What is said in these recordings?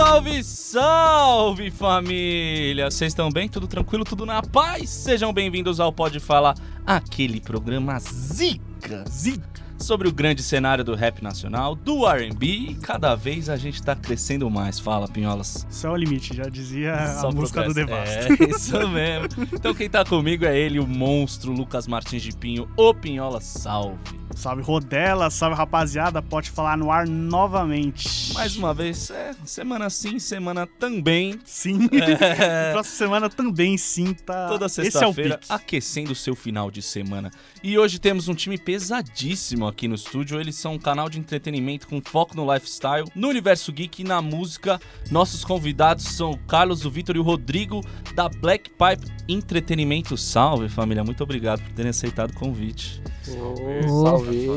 Salve, salve família! Vocês estão bem? Tudo tranquilo? Tudo na paz? Sejam bem-vindos ao Pode Falar, aquele programa zica, zica, sobre o grande cenário do rap nacional, do R&B e cada vez a gente tá crescendo mais. Fala, Pinholas. Só é o limite, já dizia Só a música do. Devasto. É, isso mesmo. Então quem tá comigo é ele, o monstro Lucas Martins de Pinho, o Pinhola, salve. Salve Rodela, salve rapaziada, pode falar no ar novamente. Mais uma vez, é, semana sim, semana também. Sim. É. Próxima semana também, sim, tá. Toda é o sexta-feira, pique. aquecendo o seu final de semana. E hoje temos um time pesadíssimo aqui no estúdio. Eles são um canal de entretenimento com foco no lifestyle, no universo geek e na música. Nossos convidados são o Carlos, o Vitor e o Rodrigo da Black Pipe Entretenimento. Salve, família. Muito obrigado por terem aceitado o convite. Salve.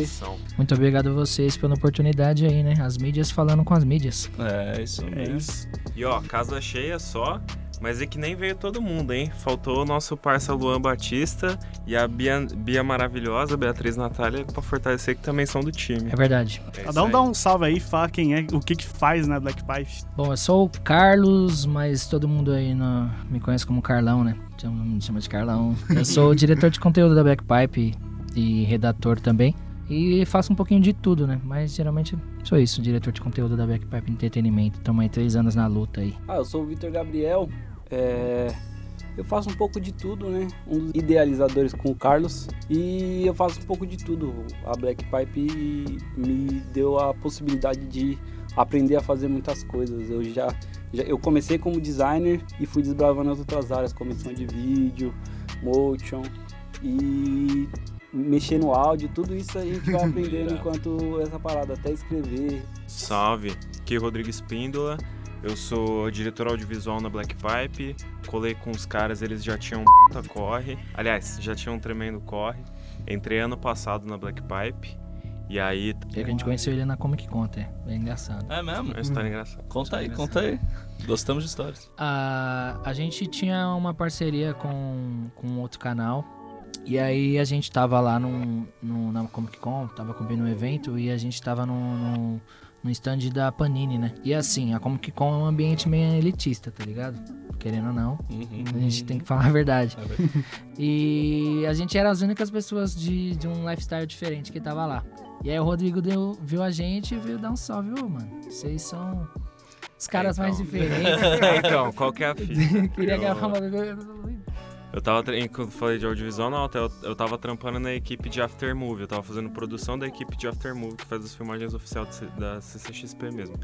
Muito obrigado a vocês pela oportunidade aí, né? As mídias falando com as mídias. É, isso É mesmo. isso. E ó, casa cheia só, mas é que nem veio todo mundo, hein? Faltou o nosso parça Luan Batista e a Bia, Bia maravilhosa, Beatriz Natália, pra fortalecer que também são do time. É verdade. É Cada um dá um salve aí, fala quem é, o que que faz na Black Pipe. Bom, eu sou o Carlos, mas todo mundo aí no- me conhece como Carlão, né? Chama- Me chama de Carlão. Eu sou o diretor de conteúdo da Backpipe e redator também. E faço um pouquinho de tudo, né? Mas geralmente sou isso, diretor de conteúdo da Backpipe Entretenimento. Tamo aí três anos na luta aí. Ah, eu sou o Vitor Gabriel. É, Eu faço um pouco de tudo, né? Um dos idealizadores com o Carlos. E eu faço um pouco de tudo. A Black Pipe me deu a possibilidade de aprender a fazer muitas coisas. Eu já, já- eu comecei como designer e fui desbravando as outras áreas, como edição de vídeo, motion e mexer no áudio, tudo isso a gente vai aprendendo enquanto essa parada, até escrever, Salve, aqui é Rodrigo Espíndola. Eu sou diretor audiovisual na Black Pipe. Colei com os caras, eles já tinham um puta corre. Aliás, já tinham um tremendo corre. Entrei ano passado na Black Pipe. E aí. E a gente conheceu ele na Comic Con, até. Bem engraçado. É mesmo? Uma história engraçada. Conta aí, conta aí. Gostamos de histórias. A, a gente tinha uma parceria com, com outro canal. E aí a gente tava lá num, num- na Comic Con, tava cobrindo um evento e a gente tava no, no, no stand da Panini, né? E assim, a Comic Con é um ambiente meio elitista, tá ligado? Querendo ou não, Uhum. a gente tem que falar a verdade. É verdade. E a gente era as únicas pessoas de, de um lifestyle diferente que tava lá. E aí o Rodrigo deu, viu a gente e veio dar um salve, ô mano. Vocês são os caras mais Então. diferentes. então, qual que é a fita? Queria Eu- gravar uma Eu tava, quando falei de audiovisual, não, eu, eu tava trampando na equipe de Aftermovie. Eu tava fazendo produção da equipe de Aftermovie, que faz as filmagens oficiais da CCXP mesmo.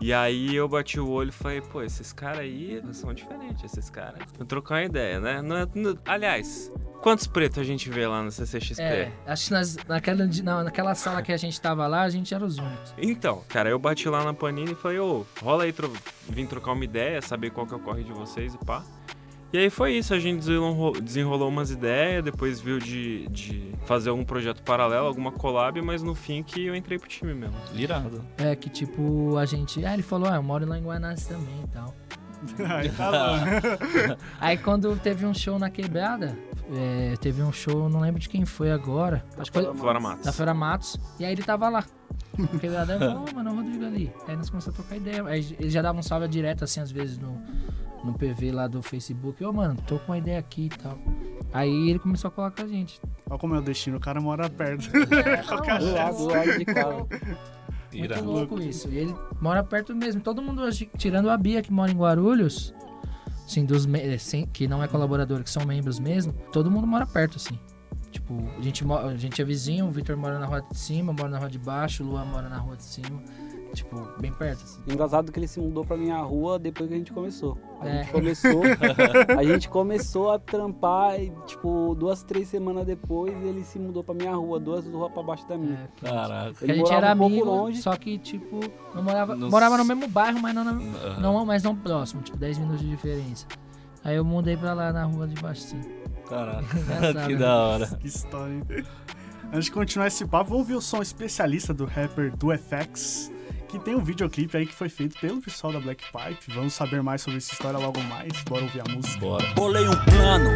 E aí eu bati o olho e falei, pô, esses caras aí são diferentes, esses caras. Vou trocar uma ideia, né? Não é- não- aliás, quantos pretos a gente vê lá no CCXP? É, acho que nas- naquela, não, naquela sala que a gente tava lá, a gente era os únicos. Então, cara, eu bati lá na Panini e falei, ô, rola aí, tro vim trocar uma ideia, saber qual que é o corre de vocês e pá. E aí foi isso, a gente desenrolou, desenrolou umas ideias, depois viu de, de fazer algum projeto paralelo, alguma collab, mas no fim que eu entrei pro time mesmo. Irado. É que tipo, a gente. Ah, ele falou, ah, eu moro lá em Guanás também e tal. Aí tá bom. Aí quando teve um show na quebrada, é, teve um show, não lembro de quem foi agora. Acho que foi Flora Matos. da Feira Matos. E aí ele tava lá. Na quebrada, "Ô, mano, o Rodrigo ali. Aí nós começamos a trocar ideia. Aí ele já dava um salve direto, assim, às vezes no, no PV lá do Facebook. Ô, mano, tô com uma ideia aqui e tal. Aí ele começou a colar com a gente. Olha como é o destino, o cara mora perto. Qualquer do lado, do lado de casa. Muito Irado. louco isso. E ele mora perto mesmo. Todo mundo hoje, tirando a Bia que mora em Guarulhos, assim, dos sem- que não é colaborador, que são membros mesmo, todo mundo mora perto, assim. Tipo, a gente, a gente é vizinho, o Vitor mora na rua de cima, eu moro na rua de baixo, o Luan mora na rua de cima. Tipo, bem perto, assim. Engraçado que ele se mudou pra minha rua depois que a gente começou. A É. gente começou, a gente começou a trampar e, tipo, duas, três semanas depois ele se mudou pra minha rua, duas ruas pra baixo da minha. É, Caraca. porque a Ele gente morava era um amigo, longe. só que, tipo, não morava, morava no mesmo bairro, mas não, na, Aham. não, mas não próximo, tipo, 10 minutos de diferença. Aí eu mudei pra lá na rua de baixo, sim. Caraca. Que né? da hora. Que história, hein? Antes de continuar esse papo, vamos ouvir o som especialista do rapper do FX, que tem um videoclipe aí que foi feito pelo pessoal da Black Pipe. Vamos saber mais sobre essa história logo mais. Bora ouvir a música. Bora. Bolei um plano,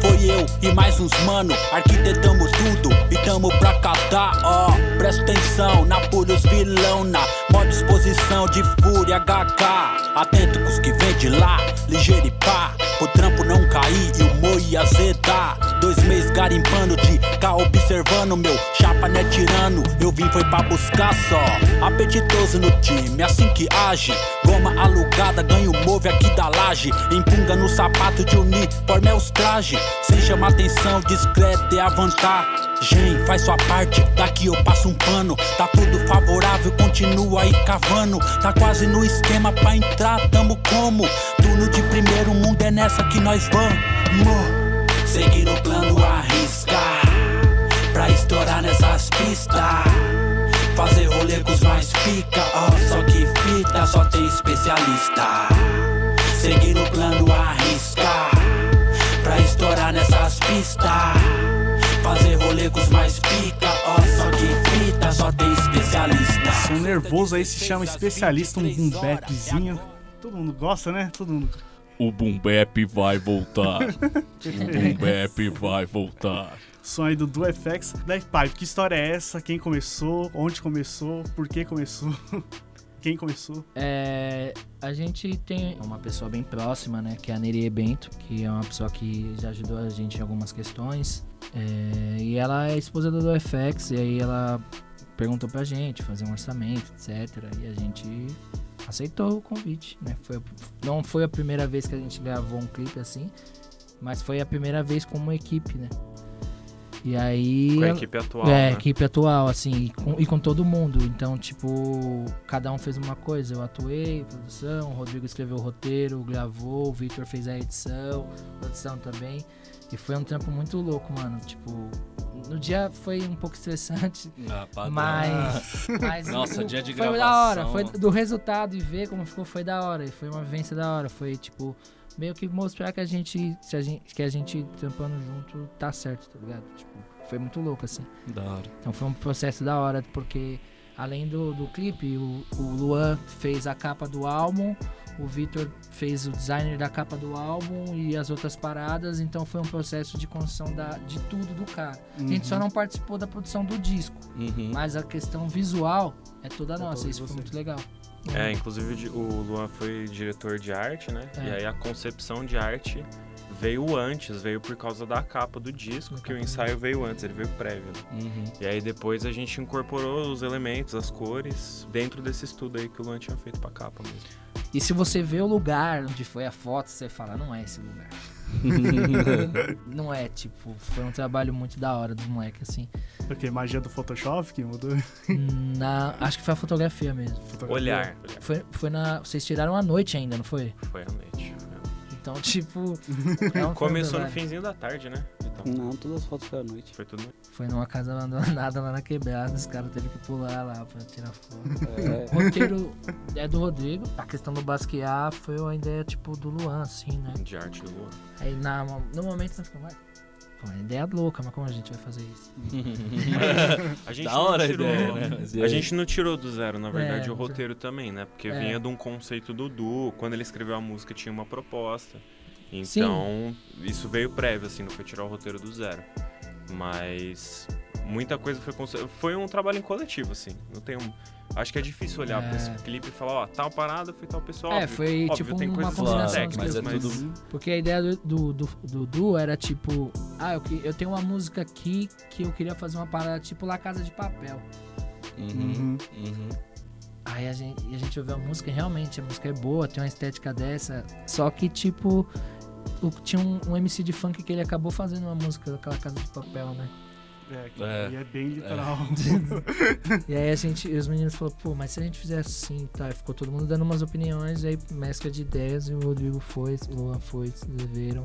foi eu e mais uns mano. Arquitetamos tudo e tamo pra catar, ó. Presta atenção na pulha os vilão, na maior disposição de fúria HK. Atento com os que vem de lá, ligeiro e pá. Pro trampo não cair e o mo ia azedar. Dois meses garimpando de cá, observando meu chapa né tirando. Eu vim foi pra buscar só. Apetitoso no time, assim que age. Goma alugada, ganho move aqui da laje. Empunga no sapato de uniforme é os trajes. Sem chamar atenção, discreto é a vantagem. Faz sua parte, daqui eu passo um pano. Tá tudo favorável, continua aí cavando. Tá quase no esquema pra entrar, tamo como? Turno de primeiro mundo é nessa que nós vamos. Seguir o plano, arriscar. Pra estourar nessas pistas. Fazer rolê com os mais pica, ó. Só que fita, só tem especialista. Fazer rolê com os mais pica, ó. Só que fita, só tem especialista. Nervoso aí se chama Especialista, um boom bapzinho. Todo mundo gosta, né? Todo mundo. O Boom Bap vai voltar. o Boom Bap vai voltar. Som aí do DuFX. Black Pipe, que história é essa? Quem começou? Onde começou? Por que começou? Quem começou? É, a gente tem uma pessoa bem próxima, né? Que é a Nerie Bento, que é uma pessoa que já ajudou a gente em algumas questões. É, e ela é esposa do FX, e aí ela perguntou pra gente fazer um orçamento, etc. E a gente aceitou o convite, né? Foi, não foi a primeira vez que a gente gravou um clipe assim, mas foi a primeira vez como equipe, né? E aí. Com a equipe atual, é, né? equipe atual, assim, e com, e com todo mundo. Então, tipo, cada um fez uma coisa. Eu atuei, produção, o Rodrigo escreveu o roteiro, gravou, o Victor fez a edição, produção também. E foi um trampo muito louco, mano. Tipo, no dia foi um pouco estressante, Ah, mas. mas Nossa, o- dia de Foi da hora, gravação. foi do resultado e ver como ficou, foi da hora. E foi uma vivência da hora. Foi, tipo, meio que mostrar que a gente, se a gente, que a gente trampando junto tá certo, tá ligado? Tipo, foi muito louco, assim. Da hora. Então foi um processo da hora, porque além do, do clipe, o, o Luan fez a capa do álbum, o Vitor fez o designer da capa do álbum e as outras paradas, então foi um processo de construção da, de tudo do cara. A gente só não participou da produção do disco, Uhum. mas a questão visual é toda É nossa, isso foi você. muito legal. É, inclusive o Luan foi diretor de arte, né? É. E aí a concepção de arte veio antes, veio por causa da capa do disco, que o ensaio veio antes, ele veio prévio. né? Uhum. E aí depois a gente incorporou os elementos, as cores, dentro desse estudo aí que o Luan tinha feito pra capa mesmo. E se você vê o lugar onde foi a foto, você fala, não é esse lugar. não é, tipo, foi um trabalho muito da hora dos moleques, assim. Porque magia do Photoshop que mudou? Na, acho que foi a fotografia mesmo. Fotografia. Olhar, olhar. Foi, foi na. Vocês tiraram à noite ainda, não foi? Foi a noite. A. Então, tipo. é um Começou no trabalho. finzinho da tarde, né? Então, Não, todas as fotos foi à noite. foi tudo. Foi numa casa abandonada lá na quebrada, os caras teve que pular lá pra tirar foto. É, O roteiro é do Rodrigo, a questão do basquear foi uma ideia tipo do Luan, assim, né? De arte do Luan. Aí na, no momento ficamos, Pô, é ideia louca, mas como a gente vai fazer isso? A gente da não hora a tirou- ideia, né? A gente não tirou do zero, na verdade, É, o roteiro também, né? Porque É. vinha de um conceito do Du, quando ele escreveu a música tinha uma proposta. Então, isso veio prévio, assim, não foi tirar o roteiro do zero. Mas muita coisa foi conce- foi um trabalho em coletivo, assim. Não tem um Acho que é difícil olhar pra esse É. clipe e falar, ó, tal parada foi tal pessoa. É, óbvio, foi óbvio, tipo tem uma combinação técnicas, mas é mas tudo Porque a ideia do, do, do, do Du era tipo, ah, eu, eu tenho uma música aqui que eu queria fazer uma parada tipo La Casa de Papel. Uhum. Uhum. Aí a gente, a gente ouviu a música e realmente a música é boa, tem uma estética dessa. Só que, tipo, o- tinha um, um MC de funk que ele acabou fazendo uma música daquela casa de papel, né? É, que É. é bem literal. E aí a gente, os meninos falaram, pô, mas se a gente fizer assim, tá? E ficou todo mundo dando umas opiniões, aí mescla de ideias, e o Rodrigo foi, o Luan foi, se deveram.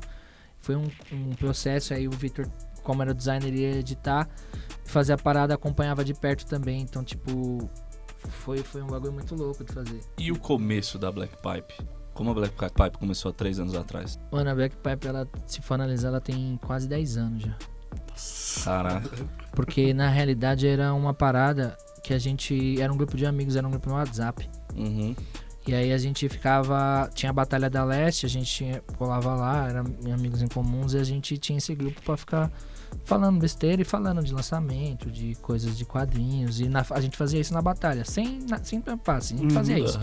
Foi um, um processo, aí o Victor, como era o designer, ia editar, fazer a parada, acompanhava de perto também. Então, tipo, foi, foi um bagulho muito louco de fazer. E o começo da Black Pipe? Como a Black Pipe começou há três anos atrás? Mano, a Black Pipe, ela, se for analisar, ela tem quase 10 anos já. Caraca. Porque na realidade era uma parada que a gente. Era um grupo de amigos, era um grupo no WhatsApp. Uhum. E aí a gente ficava. Tinha a Batalha da Leste, a gente tinha, colava lá, eram amigos em comuns, e a gente tinha esse grupo pra ficar falando besteira e falando de lançamento, de coisas de quadrinhos. E na- a gente fazia isso na batalha, sem, na, sem tampar, assim, a gente Uhum. fazia isso.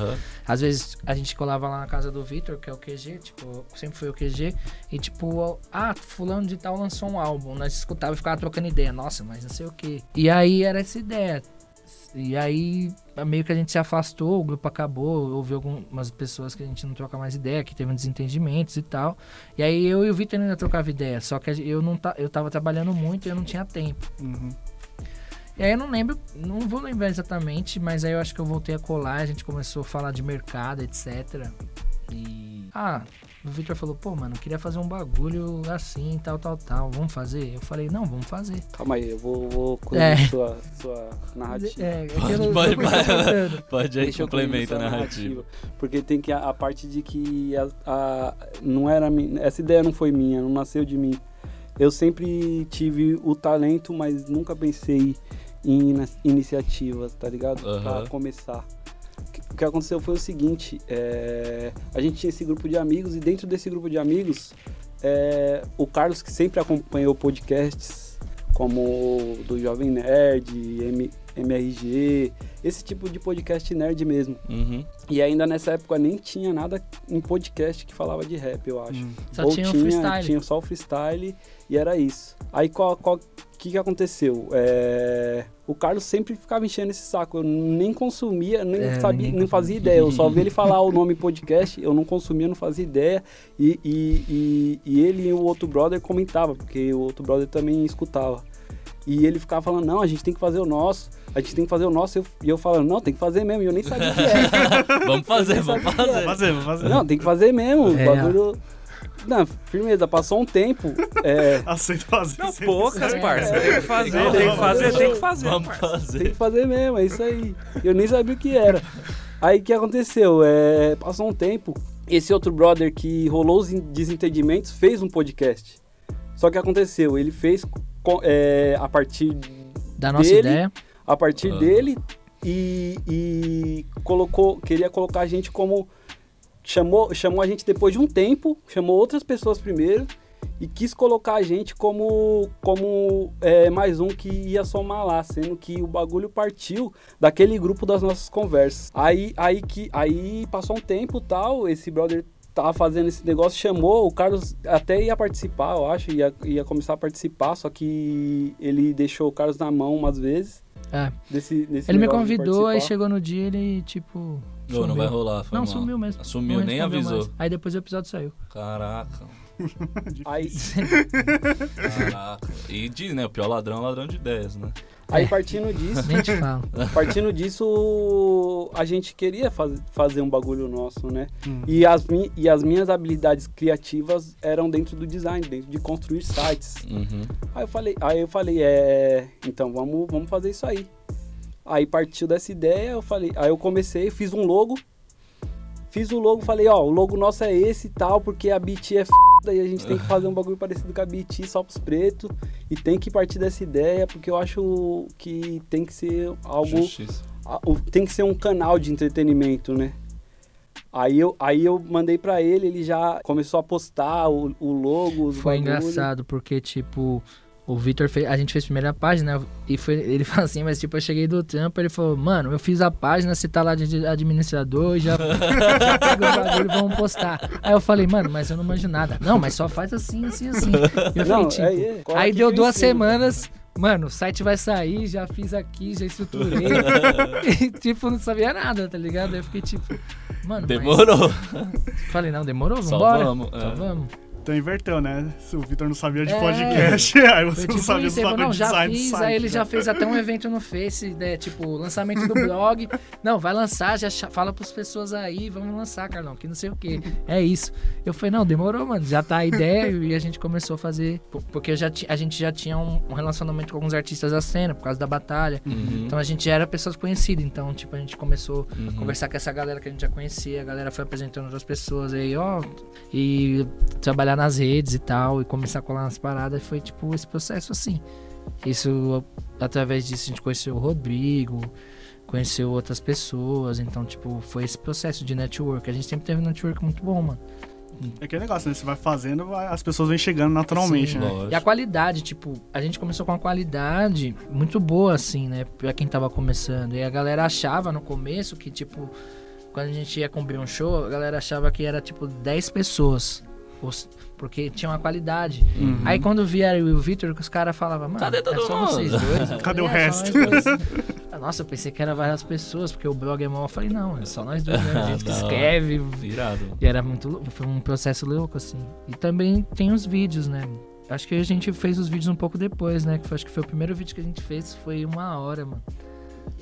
Às vezes a gente colava lá na casa do Victor, que é o QG, tipo, sempre foi o QG, e tipo, ah, fulano de tal lançou um álbum, nós escutava e ficava trocando ideia, nossa, mas não sei o que. E aí era essa ideia. E aí meio que a gente se afastou, o grupo acabou, houve algumas pessoas que a gente não troca mais ideia, que teve desentendimentos e tal. E aí eu e o Victor ainda trocava ideia, só que eu não ta, eu tava trabalhando muito e eu não tinha tempo. Uhum. E aí eu não lembro, não vou lembrar exatamente, mas aí eu acho que eu voltei a colar, a gente começou a falar de mercado, etc. E. Ah, o Victor falou, pô, mano, eu queria fazer um bagulho assim, tal, tal, tal. Vamos fazer? Eu falei, não, vamos fazer. Calma aí, eu vou, vou É. sua, sua narrativa. É, é Pode, eu pode, pode. Pode aí, Deixa complementa a sua narrativa. Porque tem que a, a parte de que a, a- não era essa ideia não foi minha, não nasceu de mim. Eu sempre tive o talento, mas nunca pensei em iniciativas, tá ligado? Aham. Pra começar. O que- aconteceu foi o seguinte, é, a gente tinha esse grupo de amigos e dentro desse grupo de amigos, é, o Carlos que sempre acompanhou podcasts como o do Jovem Nerd, M- MRG, esse tipo de podcast nerd mesmo. Uhum. E ainda nessa época nem tinha nada em podcast que falava de rap, eu acho. Hum. Só Ou tinha o freestyle. Tinha só o freestyle e era isso. Aí qual, qual que, que aconteceu? É, o Carlos sempre ficava enchendo esse saco. Eu nem consumia, nem É, sabia, nem fazia ideia. Eu só vi ele falar o nome podcast, eu não consumia, não fazia ideia. E, e, e, e ele e o outro brother comentavam, porque o outro brother também escutava. E ele ficava falando, não, a gente tem que fazer o nosso, a gente tem que fazer o nosso. E eu, e eu falando, não, tem que fazer mesmo. E eu nem sabia o que era. Vamos fazer, vamos o que era. fazer. Fazer, vou fazer. Não, tem que fazer mesmo. O É. bagulho. Não, firmeza, passou um tempo. É, Aceito fazer. Não, poucas, parça. É, Tem que fazer, não, tem que fazer, fazer. tem que fazer. Vamos parça. tem fazer. que fazer mesmo, é isso aí. Eu nem sabia o que era. Aí o que aconteceu? É, passou um tempo, esse outro brother que rolou os desentendimentos fez um podcast. Só que aconteceu, ele fez é, a partir Da nossa dele, ideia. a partir Ah. dele e, e colocou, queria colocar a gente como chamou, chamou a gente depois de um tempo, chamou outras pessoas primeiro e quis colocar a gente como como é, mais um que ia somar lá, sendo que o bagulho partiu daquele grupo das nossas conversas. Aí aí que aí passou um tempo tal, esse brother tava fazendo esse negócio, chamou, o Carlos até ia participar, eu acho, ia, ia começar a participar, só que ele deixou o Carlos na mão umas vezes. É. Desse, desse Ele me convidou, aí chegou no dia ele, tipo. Não, não sumiu. vai rolar, foi Não, mal. sumiu mesmo. Sumiu, Não nem avisou. mais. Aí depois o episódio saiu. Caraca, Aí, caraca. E diz, né, o pior ladrão é ladrão de ideias, né? aí partindo disso, Nem te falo. partindo disso, a gente queria faz, fazer um bagulho nosso, né? Hum. E as, e as minhas habilidades criativas eram dentro do design, dentro de construir sites. Uhum. Aí eu falei, aí eu falei, é, então vamos, vamos fazer isso aí. Aí partiu dessa ideia, eu falei, aí eu comecei, fiz um logo. Fiz o logo, falei, ó, o logo nosso é esse e tal, porque a BT é f e a gente tem que fazer um bagulho parecido com a BT, só pros pretos. E tem que partir dessa ideia, porque eu acho que tem que ser algo Justiça. a- o- tem que ser um canal de entretenimento, né? Aí eu, aí eu mandei pra ele, ele já começou a postar o, o logo, os Foi bagulho. engraçado, porque, tipo, o Vitor fez. A gente fez a primeira página e foi, ele falou assim, mas tipo, eu cheguei do trampo, ele falou, mano, eu fiz a página, você tá lá de administrador, já, já pega o bagulho, vamos postar. Aí eu falei, mano, mas eu não manjo nada. Não, mas só faz assim, assim, assim. E eu Não, falei, tipo. é, é, Aí deu duas semanas. Mano, o site vai sair, já fiz aqui, já estruturei. e, tipo, não sabia nada, tá ligado? Aí eu fiquei tipo, mano, mas- Demorou. Falei, não, demorou, Só vambora. vamos, Só é. vamos. Então inverteu, né? O Vitor não sabia de É. podcast, aí você Foi não tipo sabia isso, do bagulho não, de já design do fiz, site, aí ele já fez até um evento no Face, né, tipo, lançamento do blog. Não, vai lançar, já fala pras pessoas aí, vamos lançar, Carlão, que não sei o que. É isso. Eu falei, não, demorou, mano, já tá a ideia e a gente começou a fazer, po- porque eu já a gente já tinha um, um relacionamento com alguns artistas da cena, por causa da batalha. Uhum. Então a gente já era pessoas conhecidas, então, tipo, a gente começou Uhum. a conversar com essa galera que a gente já conhecia, a galera foi apresentando outras pessoas aí, ó, e trabalhar nas redes e tal, e começar a colar nas paradas, foi tipo esse processo assim. Isso, através disso, a gente conheceu o Rodrigo, conheceu outras pessoas, então, tipo, foi esse processo de network. A gente sempre teve um network muito bom, mano. É aquele negócio, né? Você vai fazendo, vai- as pessoas vêm chegando naturalmente, Sim, né? Lógico. E a qualidade, tipo, a gente começou com uma qualidade muito boa, assim, né? Pra quem tava começando. E a galera achava no começo que, tipo, quando a gente ia cumprir um show, a galera achava que era, tipo, 10 pessoas. Os- Porque tinha uma qualidade. Uhum. Aí quando vieram e o Vitor, que os caras falavam, mano, Cadê todo é só mundo?" vocês dois. Eu Cadê falei, o "É, resto?" nós dois." Ah, Nossa, eu pensei que era várias pessoas, porque o blog é mó. Eu falei, não, é só nós dois, né? A gente que escreve, Virado. e era muito lou- foi um processo louco, assim. E também tem os vídeos, né? Acho que a gente fez os vídeos um pouco depois, né? Que foi, acho que foi o primeiro vídeo que a gente fez, foi uma hora, mano.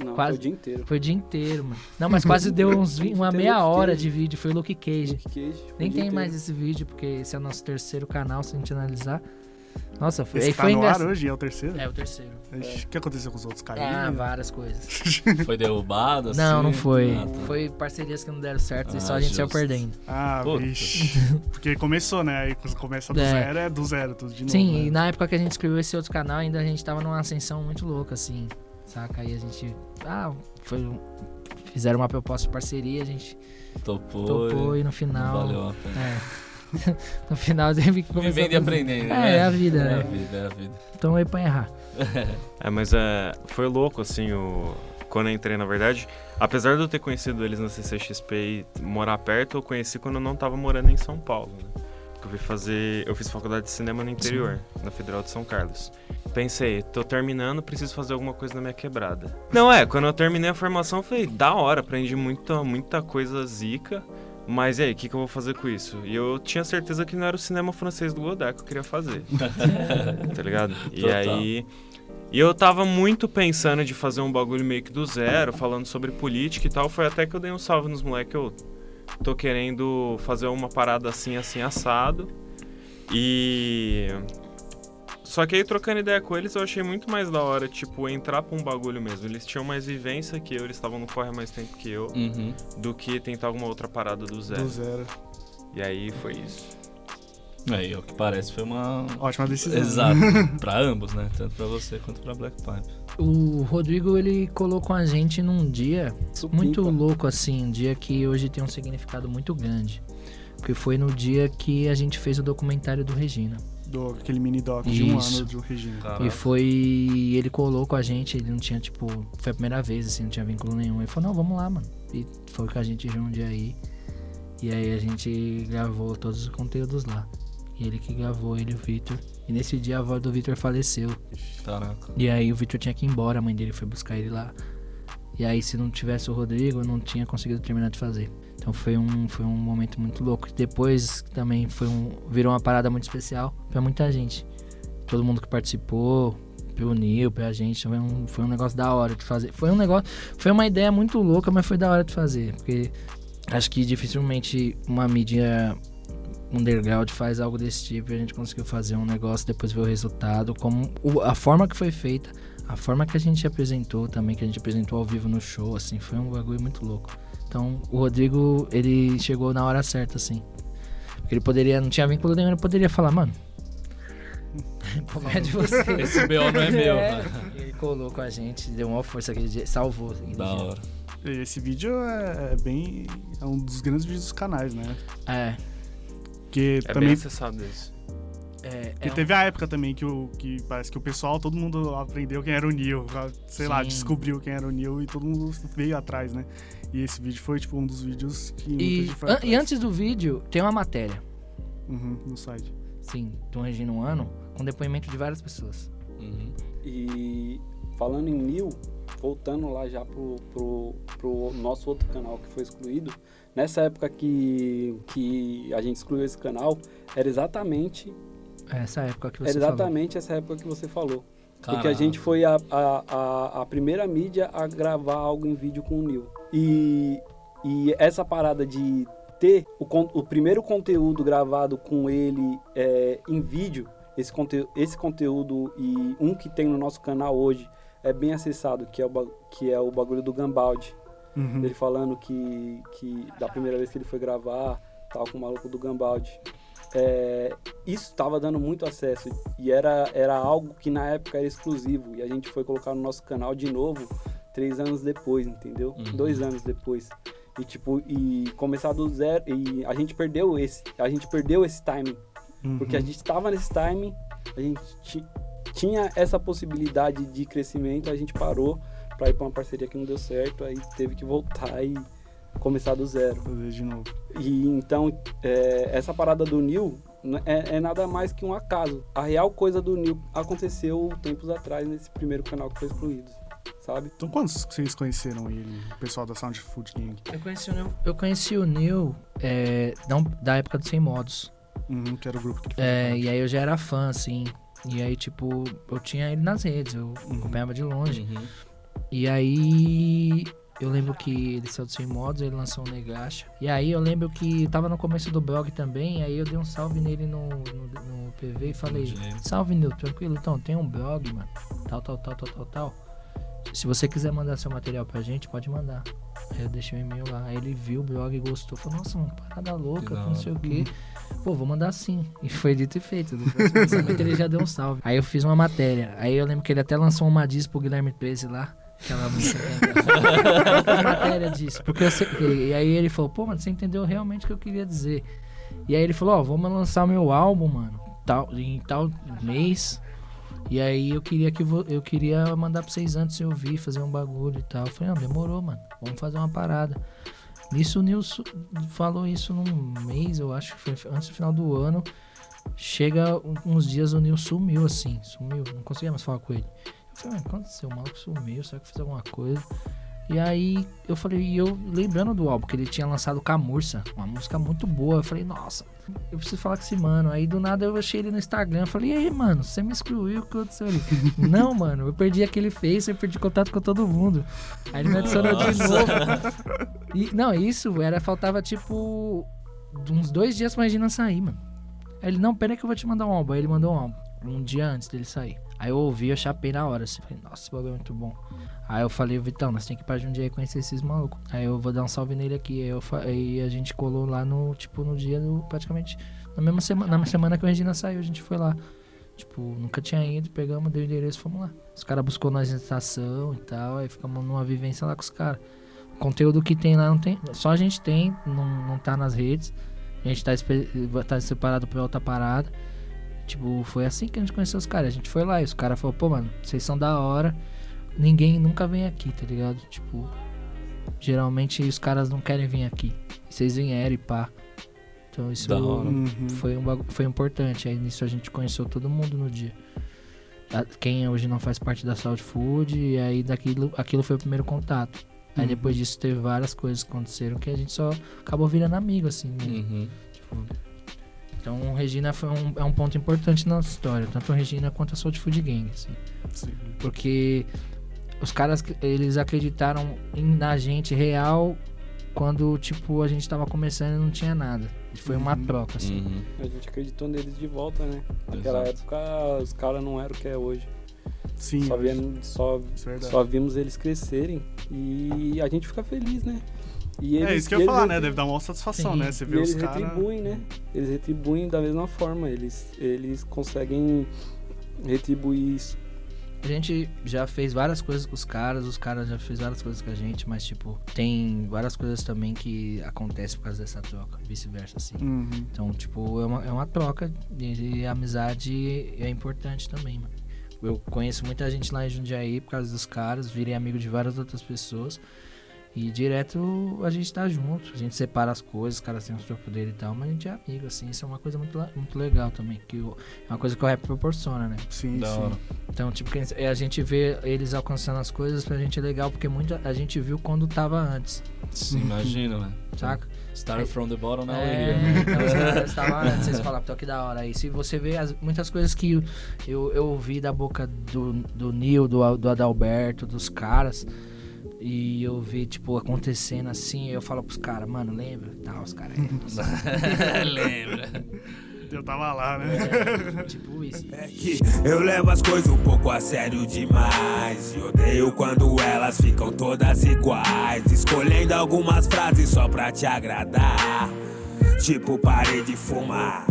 Não, Quase. foi o dia inteiro. Foi o dia inteiro, mano. Não, mas quase deu uns vi- uma meia Luke hora Cage. de vídeo, foi o Luke Cage. Luke Cage, Nem tem mais inteiro. esse vídeo, porque esse é o nosso terceiro canal, se a gente analisar. Nossa, foi, Esse tá foi no ar engraçado. hoje, é o terceiro? É, o terceiro. Ixi, O que aconteceu com os outros? Ah, Caíram? várias coisas. Foi derrubado assim? Não, não foi. Ah, tá. Foi parcerias que não deram certo e Ah, só a gente saiu justo. perdendo. Ah, Puta. vixe. Porque começou, né? Aí começa do É. zero, é do zero, tudo de novo. Sim, né? e na época que a gente escreveu esse outro canal, ainda a gente tava numa ascensão muito louca, assim, saca? Aí a gente. Ah, foi. Fizeram uma proposta de parceria, a gente Topou. topou e no final. Valeu a pena. É. no final teve que começar. Vivendo e a fazer- aprendendo. É, né? é a vida, É a né? vida, é a vida. Então aí pra errar. É, mas é, foi louco, assim, o... quando eu entrei, na verdade. Apesar de eu ter conhecido eles na CCXP e morar perto, eu conheci quando eu não tava morando em São Paulo, né? Porque eu fui fazer... Eu fiz faculdade de cinema no interior, na Federal de São Carlos. Pensei, tô terminando, preciso fazer alguma coisa na minha quebrada. Não, é, quando eu terminei a formação, eu falei, da hora, aprendi muita, muita coisa zica. Mas e aí, o que, que eu vou fazer com isso? E eu tinha certeza que não era o cinema francês do Godard que eu queria fazer. tá ligado? E Total. aí... E eu tava muito pensando de fazer um bagulho meio que do zero, falando sobre política e tal. Foi até que eu dei um salve nos moleques. Eu tô querendo fazer uma parada assim, assim, assado. E. Só que aí, trocando ideia com eles, eu achei muito mais da hora, tipo, entrar pra um bagulho mesmo. Eles tinham mais vivência que eu, eles estavam no corre mais tempo que eu, Uhum. do que tentar alguma outra parada do zero. Do zero. E aí foi isso. Aí, o que parece foi uma. Ótima decisão. Exato. pra ambos, né? Tanto pra você quanto pra Black Pipe. O Rodrigo, ele colocou a gente num dia muito louco, assim, um dia que hoje tem um significado muito grande. Porque foi no dia que a gente fez o documentário do Regina. Do, aquele mini doc de um Isso. ano do Regina. E foi. Ele colou com a gente, ele não tinha, tipo. Foi a primeira vez, assim, não tinha vínculo nenhum. Ele falou, não, vamos lá, mano. E foi com a gente junto um dia aí. E aí a gente gravou todos os conteúdos lá. E ele que gravou, ele e o Victor. E nesse dia a avó do Victor faleceu. Caraca. E aí o Victor tinha que ir embora, a mãe dele foi buscar ele lá. E aí se não tivesse o Rodrigo, eu não tinha conseguido terminar de fazer. Então foi um, foi um momento muito louco. Depois também foi um, virou uma parada muito especial pra muita gente. Todo mundo que participou, pro Nil, pra gente, foi um, foi um negócio da hora de fazer. Foi um negócio, foi uma ideia muito louca, mas foi da hora de fazer. Porque acho que dificilmente uma mídia underground faz algo desse tipo e a gente conseguiu fazer um negócio, depois ver o resultado, como a forma que foi feita, a forma que a gente apresentou também, que a gente apresentou ao vivo no show, assim, foi um bagulho muito louco. Então, o Rodrigo, ele chegou na hora certa, assim. Porque ele poderia, não tinha vínculo nenhum, ele poderia falar, mano. Problema de você. Esse BO não é meu. E ele colou com a gente, deu uma força aquele dia, salvou. aquele Da dia. hora. Esse vídeo é, é bem. É um dos grandes vídeos dos canais, né? É. Porque É também. bem acessado isso. É, Porque é um- teve a época também que, o, que parece que o pessoal, todo mundo aprendeu quem era o Neil. Sei lá, Sim. descobriu quem era o Neil e todo mundo veio atrás, né? E esse vídeo foi, tipo, um dos vídeos que muita E, gente foi an- e antes do vídeo, tem uma matéria, Uhum, no site. sim, do Regina um ano, com depoimento de várias pessoas. Uhum. E falando em Neil, voltando lá já pro, pro, pro nosso outro canal que foi excluído, nessa época que, que a gente excluiu esse canal, era exatamente, Essa época que você era falou. exatamente essa época que você falou. Porque a gente foi a, a, a, a primeira mídia a gravar algo em vídeo com o Nil. E, e essa parada de ter o, o primeiro conteúdo gravado com ele é, em vídeo, esse, conte, esse conteúdo e um que tem no nosso canal hoje é bem acessado, que é o, que é o bagulho do Gambaldi. Uhum. Ele falando que, que da primeira vez que ele foi gravar, tal, com o maluco do Gambaldi. É, isso estava dando muito acesso e era, era algo que na época era exclusivo e a gente foi colocar no nosso canal de novo três anos depois, entendeu? Uhum. Dois anos depois. E tipo, e começar do zero e a gente perdeu esse, a gente perdeu esse timing, Uhum. porque a gente estava nesse timing, a gente ti- tinha essa possibilidade de crescimento, a gente parou para ir para uma parceria que não deu certo, aí teve que voltar e começar do zero. Fazer de novo. E então, é, essa parada do Nil n- é, é nada mais que um acaso. A real coisa do Nil aconteceu tempos atrás nesse primeiro canal que foi excluído, sabe? Então quantos vocês conheceram ele, o pessoal da Sound Food Gang? Eu conheci o Neil, eu conheci o Neil é, não, da época do Sem Modos. Uhum, que era o grupo que É, e aí eu já era fã, assim. E aí, tipo, eu tinha ele nas redes, eu acompanhava de longe. Uhum. E aí eu lembro que ele saiu do Sem Modos, ele lançou o Negacha. E aí eu lembro que tava no começo do blog também, aí eu dei um salve nele no, no, no PV e falei, salve Nil, tranquilo, então, tem um blog, mano, tal, tal, tal, tal, tal, tal. Se você quiser mandar seu material pra gente, pode mandar. Aí eu deixei o e-mail lá, aí ele viu o blog e gostou, falou, nossa, uma parada louca, não sei o quê. Pô, vou mandar sim. E foi dito e feito. No próximo lançamento ele já deu um salve. Aí eu fiz uma matéria. Aí eu lembro que ele até lançou uma diz pro Guilherme 13 lá. Aquela música. fiz matéria disso. Porque eu e aí ele falou, pô, mano, você entendeu realmente o que eu queria dizer. E aí ele falou, ó, vamos lançar meu álbum, mano, tal, em tal mês. E aí eu queria que vo- eu queria mandar pra vocês antes eu ouvir, fazer um bagulho e tal. Eu falei, não, demorou, mano. Vamos fazer uma parada. Nisso o Nilson falou isso num mês, eu acho que foi antes do final do ano. Chega uns dias o Nil sumiu assim, sumiu, não conseguia mais falar com ele. Falei, que aconteceu? O maluco sumiu, será que fiz alguma coisa? E aí eu falei, e eu lembrando do álbum, que ele tinha lançado Camurça, uma música muito boa. Eu falei, nossa, eu preciso falar com esse mano. Aí do nada eu achei ele no Instagram. Eu falei, e aí, mano, você me excluiu, o que aconteceu ali? Não, mano, eu perdi aquele Face, eu perdi contato com todo mundo. Aí ele me adicionou de novo. E, não, isso era, faltava tipo uns dois dias pra Regina sair, mano. Aí ele, não, pera que eu vou te mandar um álbum. Aí ele mandou um álbum, um dia antes dele sair. Aí eu ouvi, eu chapei na hora, assim. Falei, nossa, esse bagulho é muito bom. Aí eu falei, Vitão, nós tem que ir pra Jundiaí conhecer esses malucos. Aí eu vou dar um salve nele aqui. Aí, eu aí a gente colou lá no, tipo, no dia do, praticamente, na mesma semana, na semana que a Regina saiu, a gente foi lá. Tipo, nunca tinha ido, pegamos, deu o endereço fomos lá. Os caras buscou nós na estação e tal, aí ficamos numa vivência lá com os caras. O conteúdo que tem lá não tem. Só a gente tem, não, não tá nas redes. A gente tá, tá separado pra outra parada. Tipo, foi assim que a gente conheceu os caras. A gente foi lá e os caras falaram, pô, mano, vocês são da hora. Ninguém nunca vem aqui, tá ligado? Tipo, geralmente os caras não querem vir aqui. E vocês vieram e pá. Então isso Da hora. Uhum. foi, um foi importante. Aí nisso a gente conheceu todo mundo no dia. Quem hoje não faz parte da Saúde Food, e aí daquilo, aquilo foi o primeiro contato. Aí Uhum. depois disso teve várias coisas que aconteceram que a gente só acabou virando amigo, assim. mesmo. Uhum. Então Regina foi um, é um ponto importante na nossa história, tanto a Regina quanto a Saúde Food Gang, assim. Sim. Porque os caras, eles acreditaram em- na gente real quando, tipo, a gente tava começando e não tinha nada. Foi uma Uhum. troca, assim. Uhum. A gente acreditou neles de volta, né? Naquela Exato. época os caras não eram o que é hoje. Sim, Só, só, é só vimos eles crescerem e a gente fica feliz, né? E é isso que eu e ia falar, eles- né? Deve dar uma satisfação, Sim. né? Você E vê os eles caras. retribuem, né? Eles retribuem da mesma forma. Eles, eles conseguem retribuir isso. A gente já fez várias coisas com os caras, os caras já fez várias coisas com a gente, mas, tipo, tem várias coisas também que acontecem por causa dessa troca, vice-versa, assim. Uhum. Então, tipo, é uma, é uma troca e, e a amizade é importante também, mano. Eu conheço muita gente lá em Jundiaí por causa dos caras, virei amigo de várias outras pessoas. E direto a gente tá junto, a gente separa as coisas, os caras têm os trompos dele e tal, mas a gente é amigo, assim, isso é uma coisa muito, muito legal também, que o- é uma coisa que o rap proporciona, né? Sim, Da sim. hora. Então, tipo, que a gente vê eles alcançando as coisas pra gente é legal, porque muito a gente viu quando tava antes, Sim, imagina, velho. saca? Start from the bottom, now we're É, here. então, caras estavam antes, vocês falam, pô, que da hora. Aí se você vê as- muitas coisas que eu, eu, eu ouvi da boca do, do Neil, do, do Adalberto, dos caras, e eu vi, tipo, acontecendo assim, eu falo pros caras, mano, lembra? Tá, os caras. Lembra? Eu tava lá, né? É, tipo isso. É que eu levo as coisas um pouco a sério demais. E odeio quando elas ficam todas iguais. Escolhendo algumas frases só pra te agradar. Tipo, parei de fumar.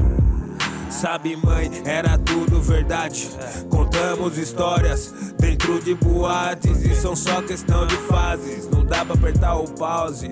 Sabe, mãe, era tudo verdade. Contamos histórias dentro de boates e são só questão de fases. Não dá pra apertar o pause.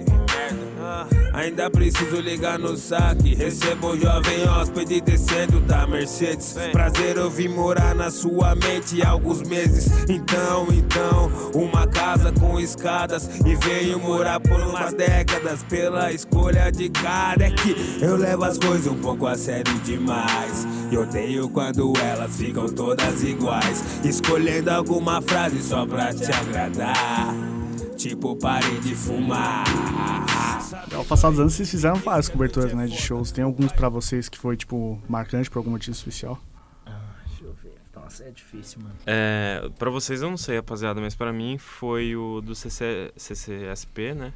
Ah, Ainda preciso ligar no saque. Recebo jovem hóspede descendo da Mercedes. Prazer eu vim morar na sua mente há alguns meses. Então, então, uma casa com escadas. E venho morar por umas décadas. Pela escolha de cada. É que eu levo as coisas um pouco a sério demais. E odeio quando elas ficam todas iguais. Escolhendo alguma frase só pra te agradar. Tipo, parei de fumar. Ao passar dos anos, vocês fizeram várias coberturas, né, de shows. Tem alguns pra vocês que foi, tipo, marcante por algum motivo especial? Ah, deixa eu ver. Nossa, é difícil, mano. É, pra vocês eu não sei, rapaziada, mas pra mim foi o do CC, CCSP, né?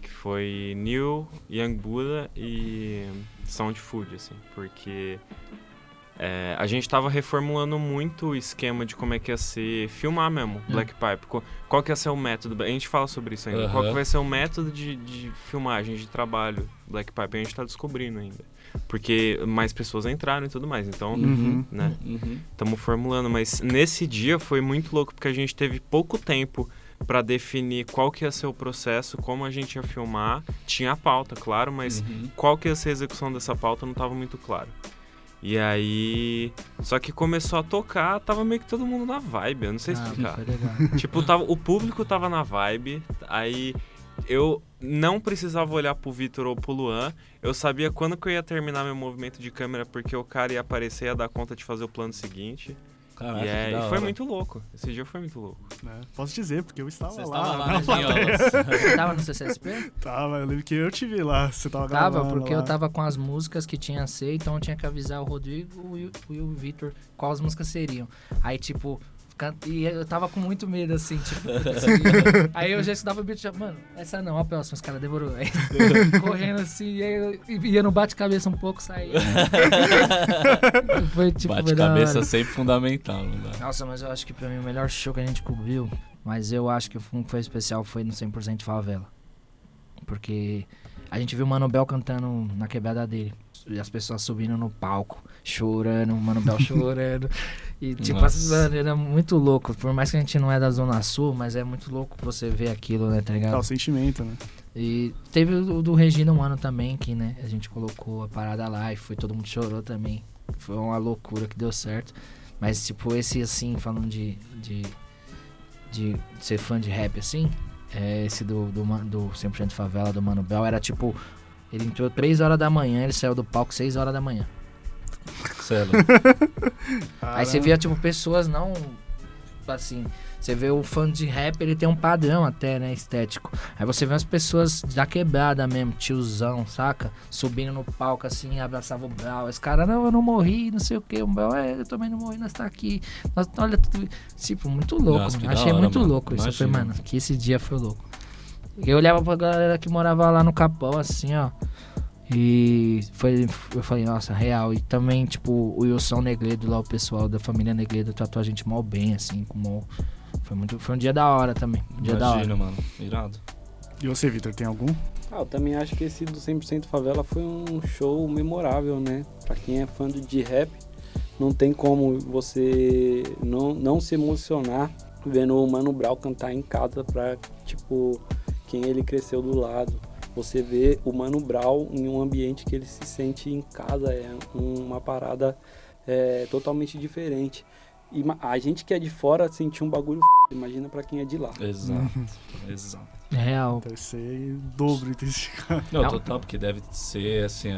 Que foi New, Young Buddha e Sound Food, assim, porque é, a gente tava reformulando muito o esquema de como é que ia ser filmar mesmo, Hum. Black Pipe. Qual, qual que ia ser o método, a gente fala sobre isso ainda, qual que vai ser o método de, de filmagem, de trabalho Black Pipe, a gente tá descobrindo ainda. Porque mais pessoas entraram e tudo mais, então, Uhum. né? Uhum. Estamos formulando, mas nesse dia foi muito louco porque a gente teve pouco tempo para definir qual que ia ser o processo, como a gente ia filmar. Tinha a pauta, claro, mas Uhum. qual que ia ser a execução dessa pauta não estava muito claro. E aí, só que começou a tocar, tava meio que todo mundo na vibe, eu não sei Ah, explicar. legal. tipo, tava, o público tava na vibe, aí eu não precisava olhar pro Vitor ou pro Luan, eu sabia quando que eu ia terminar meu movimento de câmera, porque o cara ia aparecer e ia dar conta de fazer o plano seguinte. Caraca, e, é- que e foi muito louco. Esse dia foi muito louco. Né? Posso dizer, porque eu estava Você lá. estava lá? Você tava no CCSP? Tava, eu lembro que eu te vi lá. Você tava Tava, gravando porque lá. eu tava com as músicas que tinha a ser, então eu tinha que avisar o Rodrigo e o, e o Vitor quais músicas seriam. Aí, tipo, e eu tava com muito medo, assim, tipo, assim, aí eu já estudava o beat, já, mano, essa não, a próxima, os caras demorou. Aí, correndo assim, e aí eu ia no bate-cabeça um pouco, saía. foi tipo, Bate-cabeça sempre fundamental, não dá. Nossa, mas eu acho que pra mim o melhor show que a gente cobriu, mas eu acho que um que foi especial foi no 100% Favela. Porque a gente viu o Mano Bel cantando na quebrada dele. E as pessoas subindo no palco, chorando, o Mano Bel chorando. E tipo, assim, mano, era muito louco. Por mais que a gente não é da Zona Sul, mas é muito louco você ver aquilo, né, tá ligado? Tá, o sentimento, né? E teve o do Regina um ano também, que né, a gente colocou a parada lá e foi todo mundo chorou também. Foi uma loucura que deu certo. Mas tipo, esse assim, falando de, de, de ser fã de rap assim, é esse do, do, do 100% Favela, do Mano Bel, era tipo, ele entrou 3 horas da manhã, ele saiu do palco 6 horas da manhã. Celo. Aí você via, tipo, pessoas não. Assim, você vê o fã de rap, ele tem um padrão até, né, estético. Aí você vê as pessoas da quebrada mesmo, tiozão, saca? Subindo no palco assim, abraçava o Brau. Esse cara, não, eu não morri, não sei o que. O Brau, é, eu também não morri, nós tá aqui. Nós, olha tudo. Tipo, muito louco, Nossa, Achei hora, muito mano. louco isso. Imagina. mano, que esse dia foi louco. Eu olhava pra galera que morava lá no Capão, assim, ó. E foi, eu falei, nossa, real. E também, tipo, o Wilson Negredo lá, o pessoal da família Negredo tratou a gente mal bem, assim, com mó- Foi, muito, foi um dia da hora também. Um dia da hora. Imagina, mano. Irado. E você, Vitor, tem algum? Ah, eu também acho que esse do 100% Favela foi um show memorável, né? Pra quem é fã de rap, não tem como você não, não se emocionar vendo o Mano Brown cantar em casa pra, tipo, quem ele cresceu do lado. Você vê o Mano Brown em um ambiente que ele se sente em casa, é uma parada é, totalmente diferente. ima- a gente que é de fora sentiu um bagulho imagina pra quem é de lá. Exato, exato. É real. Deve ser dobro intensificado. Não, Não. total, porque deve ser assim,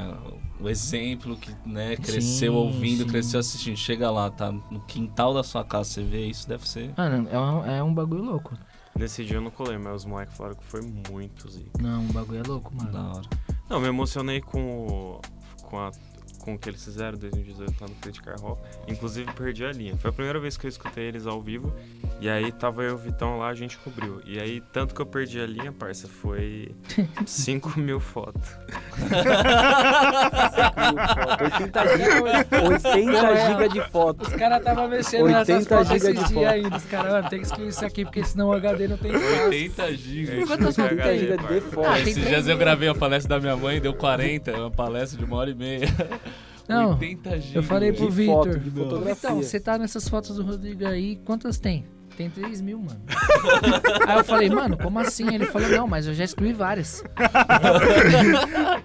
o exemplo que, né, cresceu Sim, ouvindo, sim. cresceu assistindo. Chega lá, tá no quintal da sua casa, você vê isso, deve ser. Mano, é um, é um bagulho louco. Nesse dia eu não colei, mas os moleques falaram que foi muito zica. Não, um bagulho é louco, mano. Da hora. Não, me emocionei com o, com, a, com o que eles fizeram em 2018 lá no Criticar Hall. Inclusive perdi a linha. Foi a primeira vez que eu escutei eles ao vivo. E aí tava eu e o Vitão lá, a gente cobriu. E aí, tanto que eu perdi a linha, parça, foi 5 mil fotos. 80 GB 80 giga de fotos. Os caras estavam mexendo 80 nessas fotos esses de dias foto. ainda. Os caras, mano, tem que excluir isso aqui porque senão o HD não tem espaço. 80 gigas. Quantas fotos 80 tem? giga de Ah, fotos. tem Esses dias eu gravei a palestra da minha mãe, deu 40, uma palestra de uma hora e meia. Não, 80 gigas. eu falei pro Vitor. Então, você tá nessas fotos do Rodrigo aí, quantas tem? Tem 3 mil, mano. aí eu falei, mano, como assim? Ele falou, não, mas eu já excluí várias.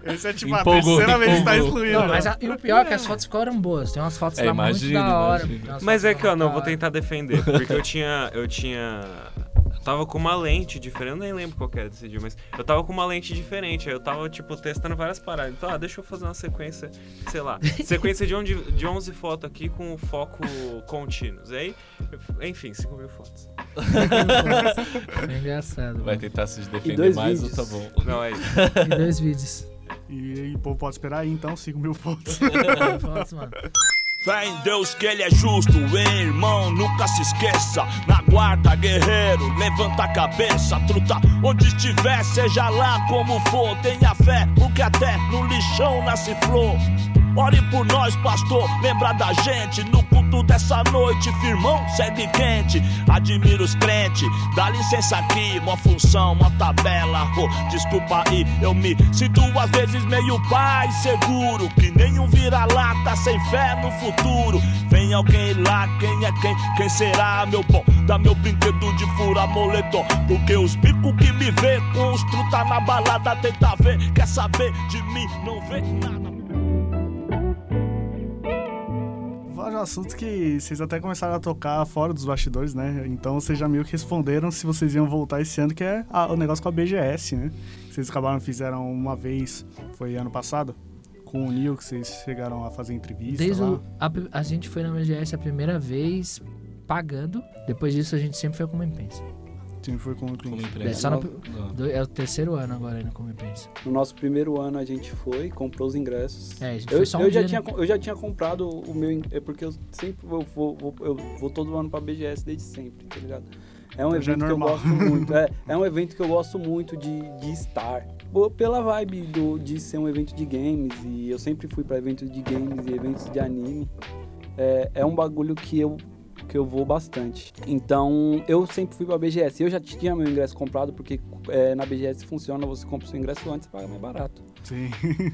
Esse é tipo a Empolgou, terceira vez que tá empolgou. excluído. Não, mas a- e o pior é que as fotos ficaram boas. Tem umas fotos É, lá imagino, muito da hora. Mas é que, ó, não, vou tentar defender. Porque eu tinha. Eu tinha. Eu tava com uma lente diferente. Eu nem lembro qual que era desse dia, mas eu tava com uma lente diferente. Aí eu tava, tipo, testando várias paradas. Então, ah, deixa eu fazer uma sequência, sei lá. Sequência de, onde, de 11 fotos aqui com foco contínuos. Aí, enfim, 5 mil fotos. Foi engraçado. Vai mano. tentar se defender mais ou vídeos. tá bom? Não, é isso. E dois vídeos. E, e o povo pode esperar aí, então, 5 mil fotos. Fotos, mano. Fé em Deus que ele é justo, hein, irmão, nunca se esqueça. Na guarda, guerreiro, levanta a cabeça, truta. Onde estiver, seja lá como for, tenha fé, porque até no lixão nasce flor. Ore por nós, pastor, lembra da gente no culto dessa noite, firmão, segue quente. Admiro os crentes, dá licença aqui, uma função, uma tabela. Oh, desculpa aí, eu me sinto às vezes meio pai seguro, que nenhum vira-lata sem fé no futuro. Vem alguém lá, quem é quem? Quem será, meu bom? Dá meu brinquedo de fura moletom, porque os bicos que me vê com os truta na balada tenta ver, quer saber de mim, não vê nada. Vários assuntos que vocês até começaram a tocar fora dos bastidores, né? Então vocês já meio que responderam se vocês iam voltar esse ano, que é a- o negócio com a BGS, né? Vocês acabaram, fizeram uma vez, foi ano passado, com o Neil, que vocês chegaram a fazer entrevista Desde lá. o, a, a gente foi na BGS a primeira vez pagando. Depois disso a gente sempre foi como impensa. Sim, foi com o Como cliente. É, imprensa. só no- é o terceiro ano agora ainda como impensa. No nosso primeiro ano a gente foi, comprou os ingressos. É, a gente Eu, foi só um eu já dia, tinha, né? eu já tinha comprado o meu. É porque eu sempre vou, vou, vou- eu vou todo ano pra BGS desde sempre, tá ligado? É um Então já é evento que eu gosto muito. É, é um evento que eu gosto muito de, de estar. Pela vibe do, de ser um evento de games. E eu sempre fui pra eventos de games e eventos de anime. É, é um bagulho que eu, que eu vou bastante. Então, eu sempre fui pra BGS. Eu já tinha meu ingresso comprado, porque é, na BGS funciona, você compra o seu ingresso antes e paga mais barato. Sim.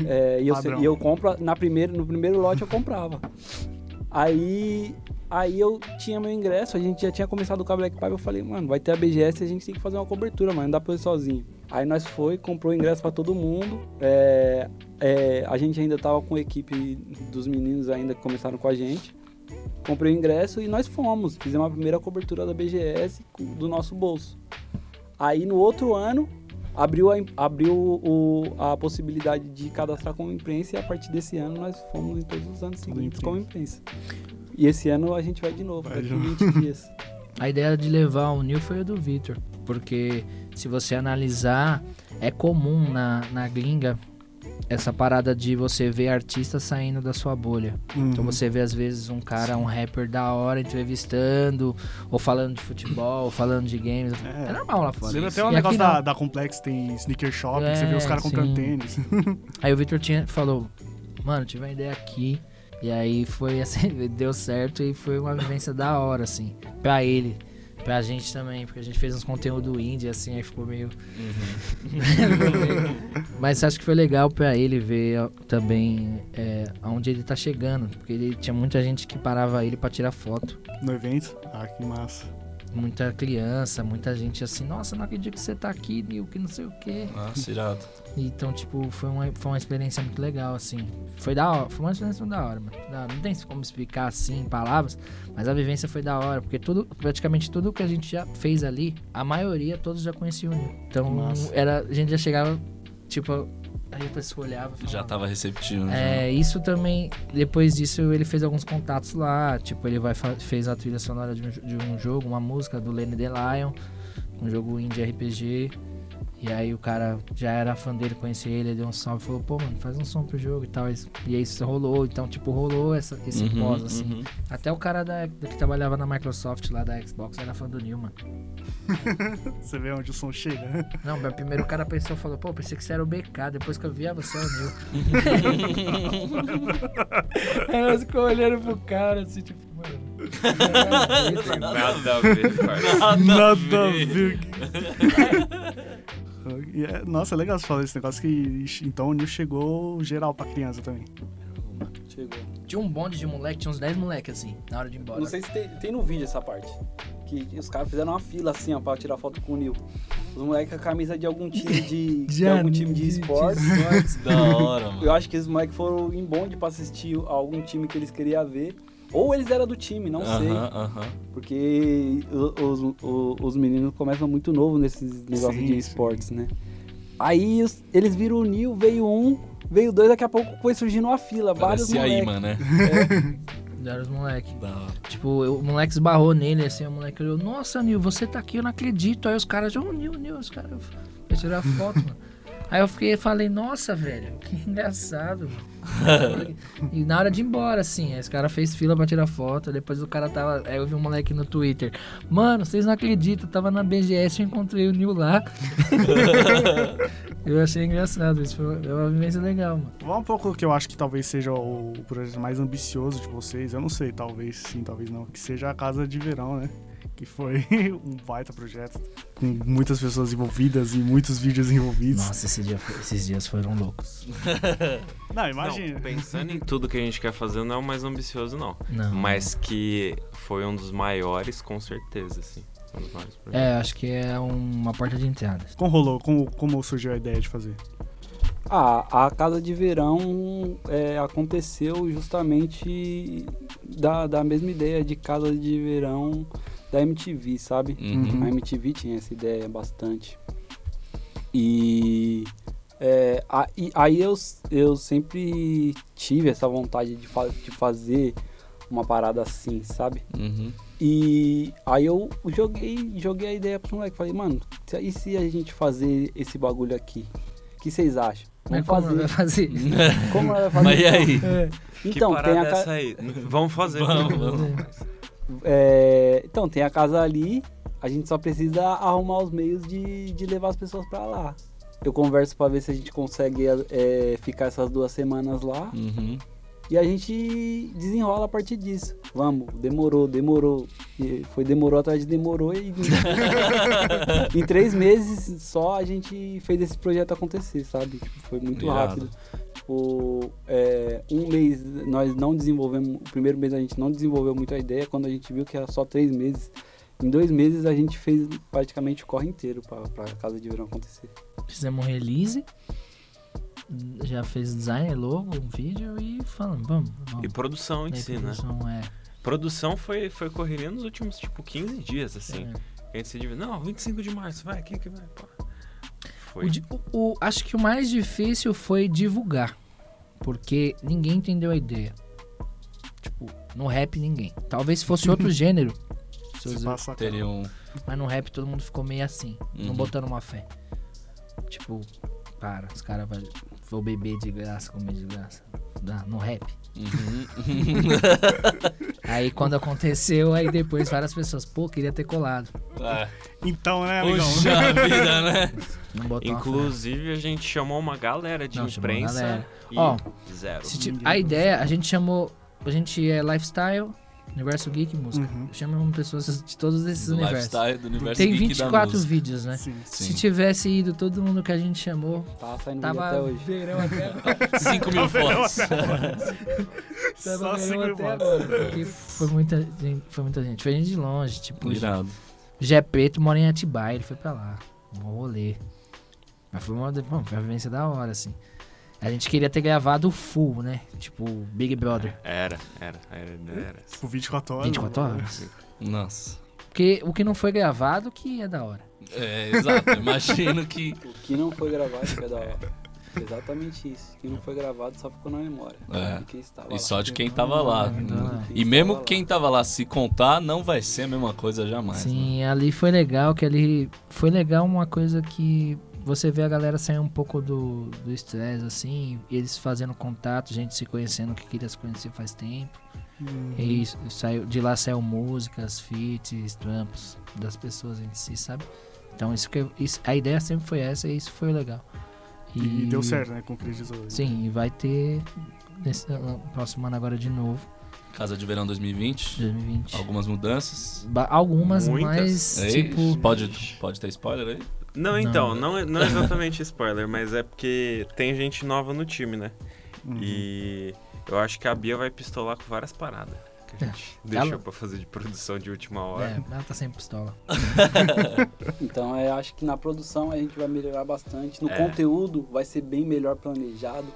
É, e, eu, e eu compro, na primeira, no primeiro lote eu comprava. Aí, aí eu tinha meu ingresso, a gente já tinha começado com a Black Pipe, eu falei, mano, vai ter a BGS, a gente tem que fazer uma cobertura, mano, não dá pra eu ir sozinho. Aí nós foi, comprou o ingresso pra todo mundo, é, é, a gente ainda tava com a equipe dos meninos ainda que começaram com a gente. Comprei o ingresso e nós fomos, fizemos a primeira cobertura da BGS do nosso bolso. Aí no outro ano, abriu, a, abriu o- a possibilidade de cadastrar como imprensa e a partir desse ano nós fomos em todos os anos seguintes como imprensa. E esse ano a gente vai de novo, Vai daqui de a novo. 20 dias. A ideia de levar o Neil foi a do Victor. Porque se você analisar, é comum na, na gringa essa parada de você ver artistas saindo da sua bolha. Então Uhum. você vê às vezes um cara, um rapper da hora entrevistando, ou falando de futebol, ou falando de games. É, É. normal lá fora. Lembra até o E negócio da, da Complex, tem sneaker shop, que você vê os É, caras comprando tênis. Aí o Victor tinha, falou, mano, tive uma ideia aqui. E aí foi assim, deu certo e foi uma vivência da hora, assim. Pra ele. Pra gente também, porque a gente fez uns conteúdo indie, assim, aí ficou meio. Mas acho que foi legal pra ele ver também é, aonde ele tá chegando. Porque ele tinha muita gente que parava ele pra tirar foto. No evento. Ah, que massa. muita criança, muita gente assim, nossa, não acredito que você tá aqui, Nil, que não sei o quê. Nossa, irado. Então, tipo, foi uma, foi uma experiência muito legal, assim. Foi da hora, foi uma experiência muito da hora, mano. Da hora. Não tem como explicar assim em palavras, mas a vivência foi da hora, porque tudo, praticamente tudo que a gente já fez ali, a maioria, todos já conheciam o Nil. Então, era, a gente já chegava, tipo, aí a pessoa olhava e Já falava, tava receptivo. já. é, isso também, depois disso ele fez alguns contatos lá, tipo, ele vai fez a trilha sonora de um, de um jogo, uma música do Lenny The Lion, um jogo indie RPG. E aí o cara já era fã dele, conhecia ele, ele deu um salve e falou, pô, mano, faz um som pro jogo e tal. E aí isso rolou, então, tipo, rolou essa, esse Uhum, pós, assim. uhum. Até o cara da, que trabalhava na Microsoft lá da Xbox era fã do Neil, mano. Você vê onde o som chega. Não, mas primeiro o cara pensou, falou, pô, pensei que você era o BK, depois que eu vi, ah, você é o Neil. Aí nós ficou olhando pro cara, assim, tipo, mano. Nada a ver. Nada a ver. E é- Nossa, é legal você falar desse negócio que então o Nil chegou geral pra criança também. Chegou. Tinha um bonde de moleque, tinha uns 10 moleques, assim, na hora de ir embora. Não sei se tem, tem no vídeo essa parte. Que, os caras fizeram uma fila assim, ó, pra tirar foto com o Nil. Os moleques com a camisa de algum time de. de algum time de esportes. Da hora, mano. Eu acho que esses moleques foram em bonde pra assistir algum time que eles queriam ver. Ou eles eram do time, não sei. Aham, aham. Porque os, o- os meninos começam muito novo nesses negócios Sim, de sim. esportes, né? Aí os- eles viram o Nil, veio um, veio dois, daqui a pouco foi surgindo uma fila, vários Parece aí, moleques. mano, né? Deram os moleques. Tipo, eu- o moleque esbarrou nele, assim, o moleque olhou, nossa, Nil, você tá aqui, eu não acredito. Aí os caras, ô, Nil, Nil, os caras, vai tirar foto, mano. Aí eu fiquei, falei, nossa, velho, que engraçado, mano. e na hora de ir embora, assim, os caras fez fila pra tirar foto, depois o cara tava, aí eu vi um moleque no Twitter, mano, vocês não acreditam, eu tava na BGS, eu encontrei o Nil lá. eu achei engraçado, isso foi uma vivência legal, mano. Vamos um pouco que eu acho que talvez seja o projeto mais ambicioso de vocês. Eu não sei, talvez sim, talvez não. Que seja a Casa de Verão, né? Que foi um baita projeto com muitas pessoas envolvidas e muitos vídeos envolvidos. Nossa, esse dia foi- esses dias foram loucos. Não, imagina. Não, pensando em tudo que a gente quer fazer, não é o mais ambicioso, não. Não. Mas que foi um dos maiores, com certeza, assim. Um dos maiores projetos. É, acho que é uma porta de entrada. Como rolou? Como, como surgiu a ideia de fazer? Ah, a casa de verão é, aconteceu justamente da, da mesma ideia de casa de verão da MTV, sabe? Uhum. A MTV tinha essa ideia bastante. E, é, a- e aí eu, eu sempre tive essa vontade de, fa- de fazer uma parada assim, sabe? Uhum. E aí eu joguei, joguei a ideia pro moleque. Falei, mano, e se a gente fazer esse bagulho aqui? O que vocês acham? Vamos como vai fazer. fazer? Como nós vai fazer? Mas e aí? que Então, tem a é aí? Vamos fazer. Vamos, vamos. É, então, tem a casa ali, a gente só precisa arrumar os meios de, de levar as pessoas pra lá. Eu converso pra ver se a gente consegue é, ficar essas duas semanas lá Uhum. e a gente desenrola a partir disso. Vamos, demorou, demorou. E foi demorou atrás de demorou e em três meses só a gente fez esse projeto acontecer, sabe? Tipo, foi muito Irado. rápido. Tipo, é, um mês nós não desenvolvemos, o primeiro mês a gente não desenvolveu muito a ideia, quando a gente viu que era só três meses. Em dois meses a gente fez praticamente o corre inteiro pra, pra Casa de Verão acontecer. Fizemos um release. Já fez design, logo, um vídeo e falamos, vamos, vamos. E produção em Daí si, né? produção é. Produção foi, foi correria nos últimos, tipo, 15 dias, assim. é. A gente se dividiu. Não, 25 de março, vai, quem que vai? Di- o- o- acho que o mais difícil foi divulgar. Porque ninguém entendeu a ideia. Tipo, no rap ninguém. Talvez se fosse outro gênero. se Se eu- passa Teria um. Mas no rap todo mundo ficou meio assim. Não Uhum. botando uma fé. Tipo, para, os caras vão, vão beber de graça, comer de graça. No rap. Uhum. Aí quando aconteceu, aí depois várias pessoas, pô, queria ter colado. É. Então, né, amigão? Puxa vida, né? Inclusive, a gente chamou uma galera de Não, imprensa galera. e Ó, zero. Ti- a ideia, a gente chamou. A gente é lifestyle, universo geek e música. Uhum. Chamamos pessoas de todos esses Do universos. do universo Tem geek da 24 música. vídeos, né? Sim. Se Sim. tivesse ido todo mundo que a gente chamou, Tá saindo vídeo até tava hoje. verão até agora. 5 mil fotos. Só Tava até votos. agora. Porque foi muita gente. Foi muita gente. Foi gente de longe, tipo. Irado. Jé Preto mora em Atibaia, ele foi pra lá. Um rolê. Mas foi uma, bom, foi uma vivência da hora, assim. A gente queria ter gravado full, né? Tipo, Big Brother. Era, era, era, era. Tipo, 24 horas. 24 horas. Nossa. Porque o que não foi gravado que é da hora. É, exato. Imagino que. O que não foi gravado que é da hora. Exatamente isso. O que não foi gravado só ficou na memória. É. De quem estava E lá. só de quem tava lá. Então, E mesmo quem tava lá se contar, não vai ser a mesma coisa jamais. né? Sim, ali foi legal, que ali foi legal uma coisa que você vê a galera sair um pouco do do estresse, assim, eles fazendo contato, gente se conhecendo que queria se conhecer faz tempo. Uhum. E isso, saiu, de lá saiu músicas, feats, trampos das pessoas em si, sabe? Então isso que isso, a ideia sempre foi essa e isso foi legal. E, deu certo, né? Concretizou. Sim, e vai ter nesse no próximo ano agora de novo, Casa de Verão 2020. 2020. Algumas mudanças. Ba- Algumas, Muitas. mas Ei, tipo pode, pode ter spoiler aí? Não, então, não, é- não é exatamente spoiler, mas é porque tem gente nova no time, né? Uhum. E eu acho que a Bia vai pistolar com várias paradas que a gente deixou Ela- pra fazer de produção de última hora. é, ela tá sem pistola. Então eu acho que na produção a gente vai melhorar bastante. No É. conteúdo vai ser bem melhor planejado.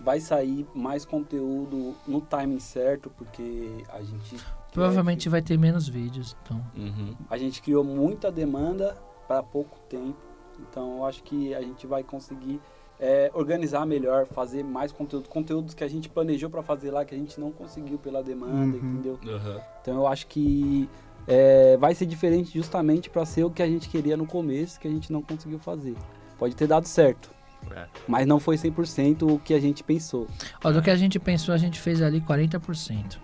Vai sair mais conteúdo no timing certo, porque a gente. Provavelmente vai ter menos vídeos, então. Uhum. A gente criou muita demanda para pouco tempo. Então eu acho que a gente vai conseguir é, organizar melhor, fazer mais conteúdo. Conteúdos que a gente planejou para fazer lá, que a gente não conseguiu pela demanda, Uhum. entendeu? Uhum. Então eu acho que é, vai ser diferente justamente para ser o que a gente queria no começo, que a gente não conseguiu fazer. Pode ter dado certo, É. mas não foi 100% o que a gente pensou. Ó, do que a gente pensou, a gente fez ali 40%.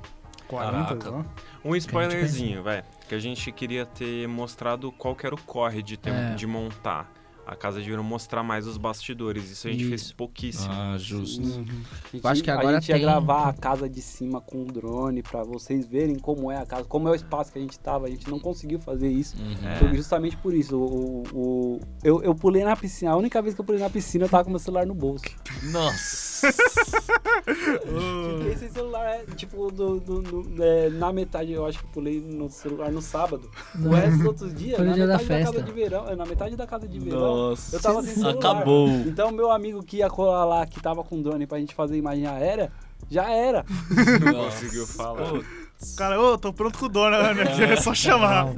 40, Caraca. ó. Um spoilerzinho, vai. Que a gente queria ter mostrado qual que era o corre de, ter- É. de montar. A Casa de Verão mostrar mais os bastidores. Isso a gente fez Isso. pouquíssimo. Ah, justo. A gente, Eu acho que a agora gente ia tem- gravar a casa de cima com o drone para vocês verem como é a casa, como é o espaço que a gente tava. A gente não conseguiu fazer isso. Uhum. É. Foi justamente por isso. O, o- o- eu, eu pulei na piscina. A única vez que eu pulei na piscina, eu tava com meu celular no bolso. Nossa. Fiquei sem celular, é, tipo, do, do- do- é, na metade, eu acho que pulei no celular no sábado. O resto dos outros dias, Foi no na dia da metade da, casa festa. de verão, é, na metade da casa de verão, Nossa. eu tava sem celular. Acabou. Então, meu amigo que ia colar lá, que tava com drone pra gente fazer imagem aérea, já era. Não conseguiu falar. Cara, ô, tô pronto com o dono, né? É só chamar.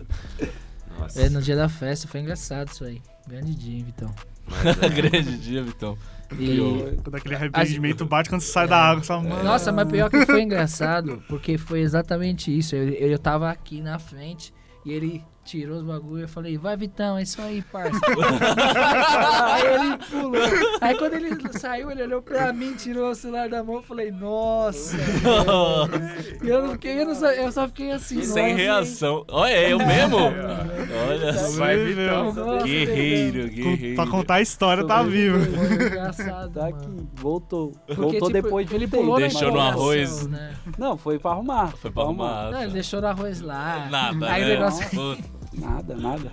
Nossa. é no dia da festa, foi engraçado isso aí. Grande dia, hein, Vitão. Mas, é. grande dia, Vitão. E... Quando aquele arrependimento bate quando você sai da água, só, mano. Nossa, mas pior que foi engraçado, porque foi exatamente isso. Eu, eu tava aqui na frente e ele tirou os bagulho e eu falei, vai Vitão, é isso aí, parça. aí ele pulou. Aí quando ele saiu, ele olhou pra mim, tirou o celular da mão, eu falei, nossa. velho." E eu, não fiquei, eu, não eu só fiquei assim, Sem nossa, reação. Olha, eu mesmo? Olha só. Vai, Vitão. Nossa, Guerreiro, guerreiro. Pra contar a história, tá vivo. Foi engraçado, Tá aqui, voltou. Porque, voltou tipo, depois de ele pulou Deixou no arroz. Né? Não, foi pra arrumar. Foi pra arrumar. Não, ele deixou no arroz lá. Nada, Aí o né? negócio Puta. Nada, nada.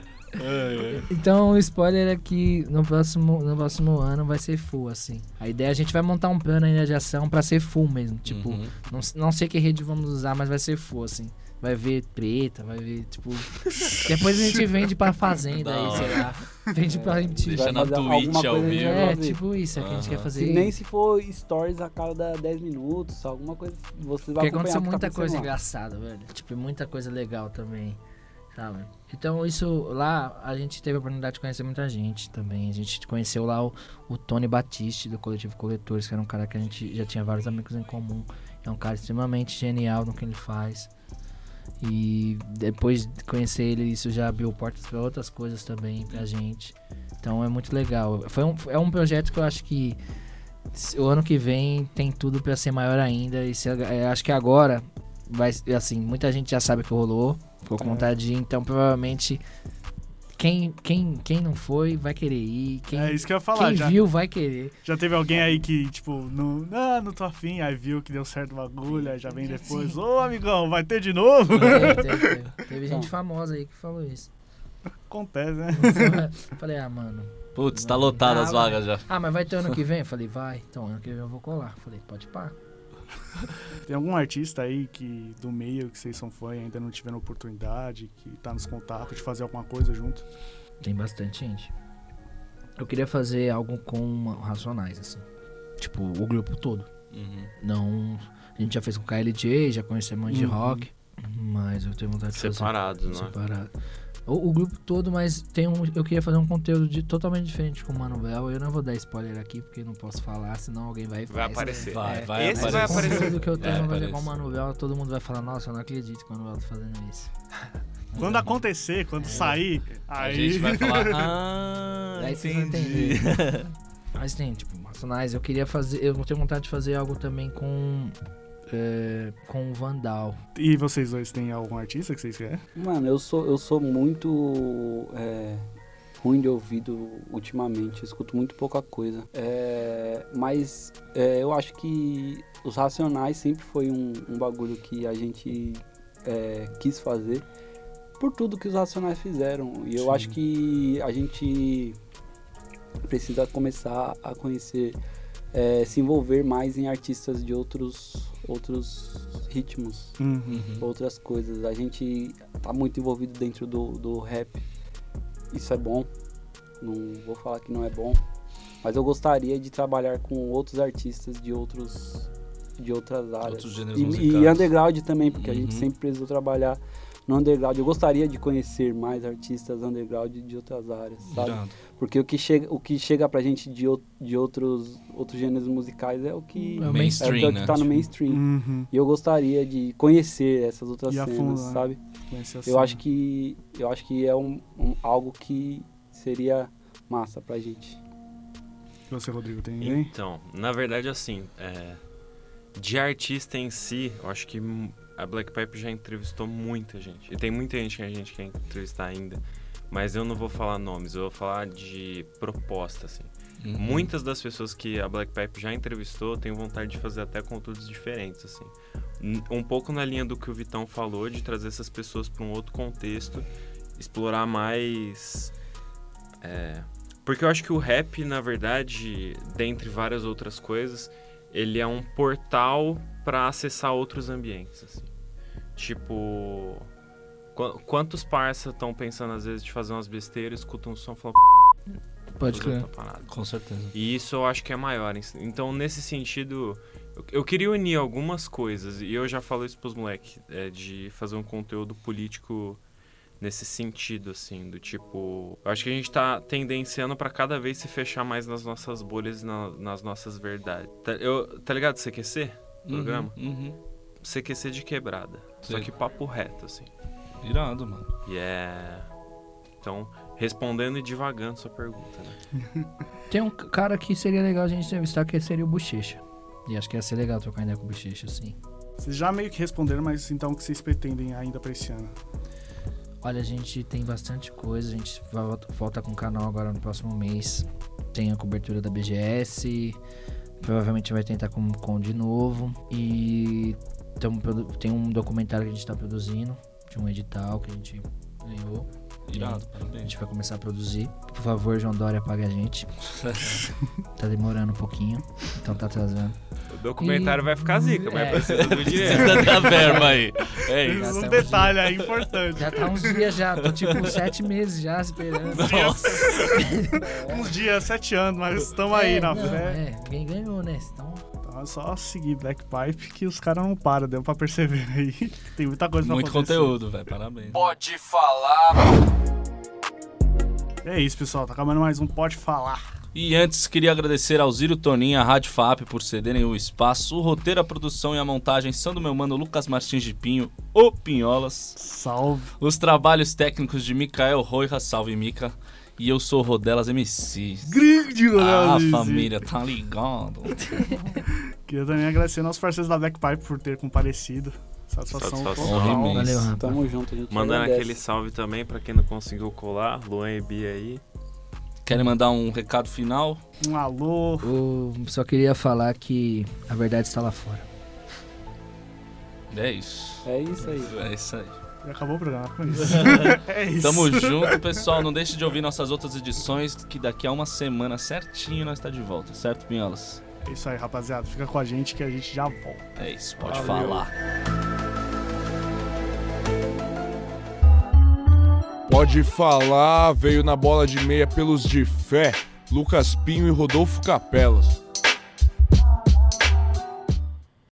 Então o spoiler é que no próximo, no próximo ano vai ser full, assim. A ideia é a gente vai montar um plano ainda de ação pra ser full mesmo. Tipo, Uhum. não, não sei que rede vamos usar, mas vai ser full, assim. Vai ver preta, vai ver, tipo. Depois a gente vende pra fazenda Da aí, sei lá. Vende pra gente. Deixa na Twitch ao vivo. É, tipo isso, é que a gente quer fazer. Se nem se for stories a cada 10 minutos, alguma coisa, você vai Porque aconteceu tá muita coisa lá. engraçada, velho. Tipo, muita coisa legal também, sabe? Então, isso lá, a gente teve a oportunidade de conhecer muita gente também. A gente conheceu lá o, o Tony Batiste, do Coletivo Coletores, que era um cara que a gente já tinha vários amigos em comum. É um cara extremamente genial no que ele faz. E depois de conhecer ele, isso já abriu portas para outras coisas também pra gente. Então é muito legal. Foi um, é um projeto que eu acho que o ano que vem tem tudo pra ser maior ainda. E se, eu acho que agora vai assim, muita gente já sabe que rolou, ficou com vontade de ir, então provavelmente quem, quem, quem não foi vai querer ir. Quem, É isso que eu ia falar. quem Já, viu vai querer. já teve alguém aí que, tipo, não, ah, não tô afim, aí viu que deu certo o bagulho, aí já vem depois. Sim. Ô, amigão, vai ter de novo? Teve, teve, teve. Teve gente famosa aí que falou isso. Acontece, né? Falei, ah, mano. Putz, tá lotado as vagas já. Ah, mas vai ter ano que vem? Falei, vai. Então, ano que vem eu vou colar. Falei, pode pá. Tem algum artista aí que do meio que vocês são fã e ainda não tiveram oportunidade, que tá nos contatos de fazer alguma coisa junto? Tem bastante gente. Eu queria fazer algo com Racionais, assim. Tipo, o grupo todo. Uhum. Não. A gente já fez com KLJ, já conhecemos de Uhum. rock. Mas eu tenho vontade de fazer. Separados, não é? Separado. O, o grupo todo, mas tem um, eu queria fazer um conteúdo de, totalmente diferente com o Manuel. Eu não vou dar spoiler aqui porque não posso falar, senão alguém vai Vai faz. aparecer. Vai, É, vai Esse vai Mas o aparecer. conteúdo que eu tenho Vai levar o aparecer. Manuel, todo mundo vai falar, nossa, eu não acredito que o Manuel tá fazendo isso. Quando acontecer, quando sair, A aí. gente vai falar. Ah, Aí vocês vão entender. Mas tem, tipo, Racionais, eu queria fazer. Eu tenho vontade de fazer algo também com. É, com o Vandal. E vocês dois têm algum artista que vocês querem? Mano, eu sou, eu sou muito é, ruim de ouvido ultimamente, eu escuto muito pouca coisa. É, mas é, eu acho que os Racionais sempre foi um, um bagulho que a gente é, quis fazer por tudo que os Racionais fizeram. E eu Sim. acho que a gente precisa começar a conhecer, é, se envolver mais em artistas de outros, outros ritmos Uhum. Uhum. outras coisas. A gente tá muito envolvido dentro do, do rap. Isso é bom. Não vou falar que não é bom. Mas eu gostaria de trabalhar com outros artistas de outros de outras áreas. Outros gêneros e, musicais. e underground também, porque a gente Uhum. sempre precisou trabalhar no underground. Eu gostaria de conhecer mais artistas underground de outras áreas, sabe? Irado. Porque o que chega, o que chega pra gente de, de outros, outros gêneros musicais é o que É o é o Mainstream, que né? tá no Tipo, mainstream. Uhum. E eu gostaria de conhecer essas outras E cenas, fundo, né? sabe? Eu cena. acho que eu acho que é um, um- algo que seria massa pra gente. E Você, Rodrigo, tem? Então, na verdade, assim, é, de artista em si, eu acho que a Black Pipe já entrevistou muita gente. E tem muita gente que a gente quer entrevistar ainda. Mas eu não vou falar nomes, eu vou falar de proposta, assim. Uhum. Muitas das pessoas que a Black Pipe já entrevistou têm vontade de fazer até conteúdos diferentes, assim. Um pouco na linha do que o Vitão falou, de trazer essas pessoas para um outro contexto, explorar mais. é, Porque eu acho que o rap, na verdade, dentre várias outras coisas, ele é um portal para acessar outros ambientes, assim. Tipo. qu- Quantos parça estão pensando às vezes de fazer umas besteiras, escutam um som e falam. Pode "Fazer crer. outra parada." Com certeza. E isso eu acho que é maior. Então, nesse sentido, eu, queria unir algumas coisas, e eu já falo isso pros moleques, é, de fazer um conteúdo político nesse sentido, assim, do tipo. Eu acho que a gente tá tendenciando pra cada vez se fechar mais nas nossas bolhas e na- nas nossas verdades. Tá, eu, tá ligado CQC? Programa? Uhum, uhum. CQC de quebrada. Só Sei. que papo reto, assim. Irado, mano. E é. Então, respondendo e divagando sua pergunta, né? Tem um cara que seria legal a gente entrevistar, que seria o Bochecha. E acho que ia ser legal trocar ideia com o Bochecha, assim. Vocês já meio que responderam, mas então o que vocês pretendem ainda pra esse ano? Olha, a gente tem bastante coisa. A gente volta- com o canal agora no próximo mês. Tem a cobertura da BGS. Provavelmente vai tentar com, com de novo. E tamo tem um documentário que a gente tá produzindo. De um edital que a gente ganhou. Irado, A parabéns. gente vai começar a produzir. Por favor, João Dória, pague a gente. tá demorando um pouquinho. Então tá atrasando. O documentário E- vai ficar zica, mas é. precisa do dinheiro. Precisa da verba aí. É Já isso. um tá detalhe aí importante. Já tá uns dias já. Tô tipo sete meses já esperando. Nossa. Uns dias, sete anos, mas estamos aí É, na não, fé. É, ninguém ganhou, né? Então, Então é só seguir Black Pipe que os caras não param, deu pra perceber aí. Tem muita coisa pra Muito acontecer. conteúdo, velho. Parabéns. Pode falar. É isso, pessoal. Tá acabando mais um Pode Falar. E antes, queria agradecer ao Ziro Toninho e à Rádio FAP por cederem o espaço. O roteiro, a produção e a montagem são do meu mano Lucas Martins de Pinho, o Pinholas. Salve. Os trabalhos técnicos de Mikael Roira, salve Mica. E eu sou Rodelas MC. Grande Ah, Ronaldo. família, tá ligado? Queria também agradecer aos parceiros da Black Pipe por ter comparecido. Satisfação Satisfação. valeu, rapaz. Tamo junto, a gente Mandando aquele salve também pra quem não conseguiu colar, Luan e Bia aí. Querem mandar um recado final? Um alô. eu só queria falar que a verdade está lá fora. É isso. É isso aí. É isso aí. E acabou o programa com isso. é isso. Tamo junto, pessoal. Não deixe de ouvir nossas outras edições, que daqui a uma semana certinho nós tá de volta, certo, Pinholas? É isso aí, rapaziada. Fica com a gente que a gente já volta. É isso, pode Valeu. falar. Pode falar, veio na bola de meia pelos de fé, Lucas Pinho e Rodolfo Capelas.